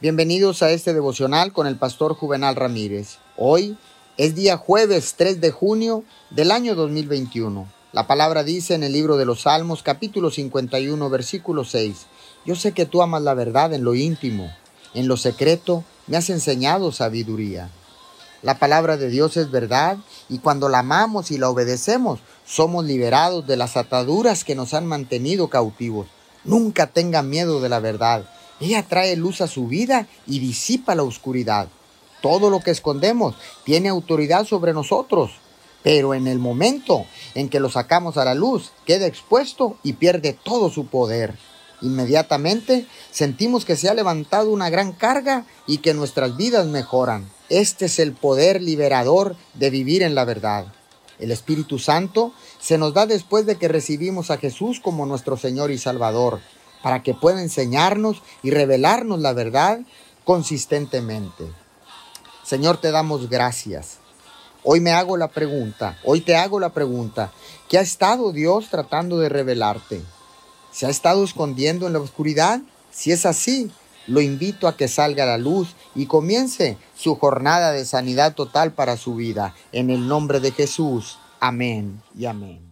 Bienvenidos a este devocional con el pastor Juvenal Ramírez. Hoy es día jueves 3 de junio del año 2021. La palabra dice en el libro de los Salmos capítulo 51 versículo 6, Yo sé que tú amas la verdad en lo íntimo, en lo secreto me has enseñado sabiduría. La palabra de Dios es verdad y cuando la amamos y la obedecemos, somos liberados de las ataduras que nos han mantenido cautivos. Nunca tengan miedo de la verdad ella trae luz a su vida y disipa la oscuridad. Todo lo que escondemos tiene autoridad sobre nosotros, pero en el momento en que lo sacamos a la luz, queda expuesto y pierde todo su poder. Inmediatamente sentimos que se ha levantado una gran carga y que nuestras vidas mejoran. Este es el poder liberador de vivir en la verdad. El Espíritu Santo se nos da después de que recibimos a Jesús como nuestro Señor y Salvador para que pueda enseñarnos y revelarnos la verdad consistentemente. Señor, te damos gracias. Hoy me hago la pregunta, hoy te hago la pregunta, ¿qué ha estado Dios tratando de revelarte? ¿Se ha estado escondiendo en la oscuridad? Si es así, lo invito a que salga a la luz y comience su jornada de sanidad total para su vida. En el nombre de Jesús. Amén y amén.